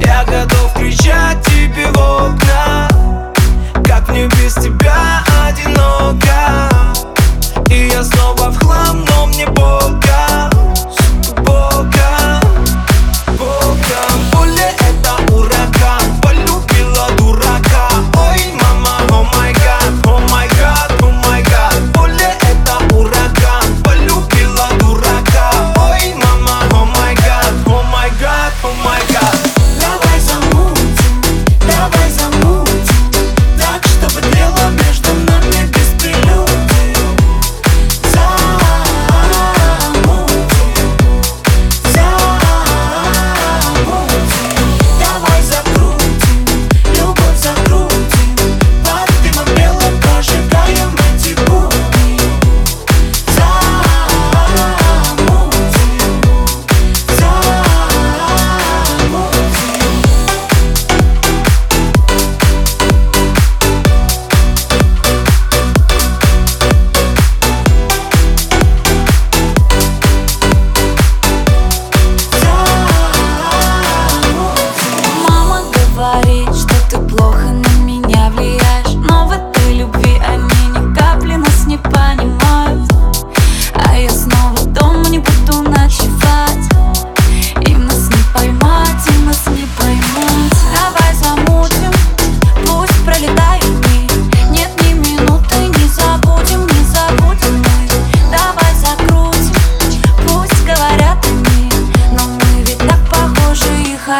Я готов кричать тебе в окна Как мне без тебя одиноко И я снова в хлам, но мне бога, бога.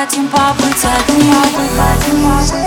хотим побыть одни, побыть одни.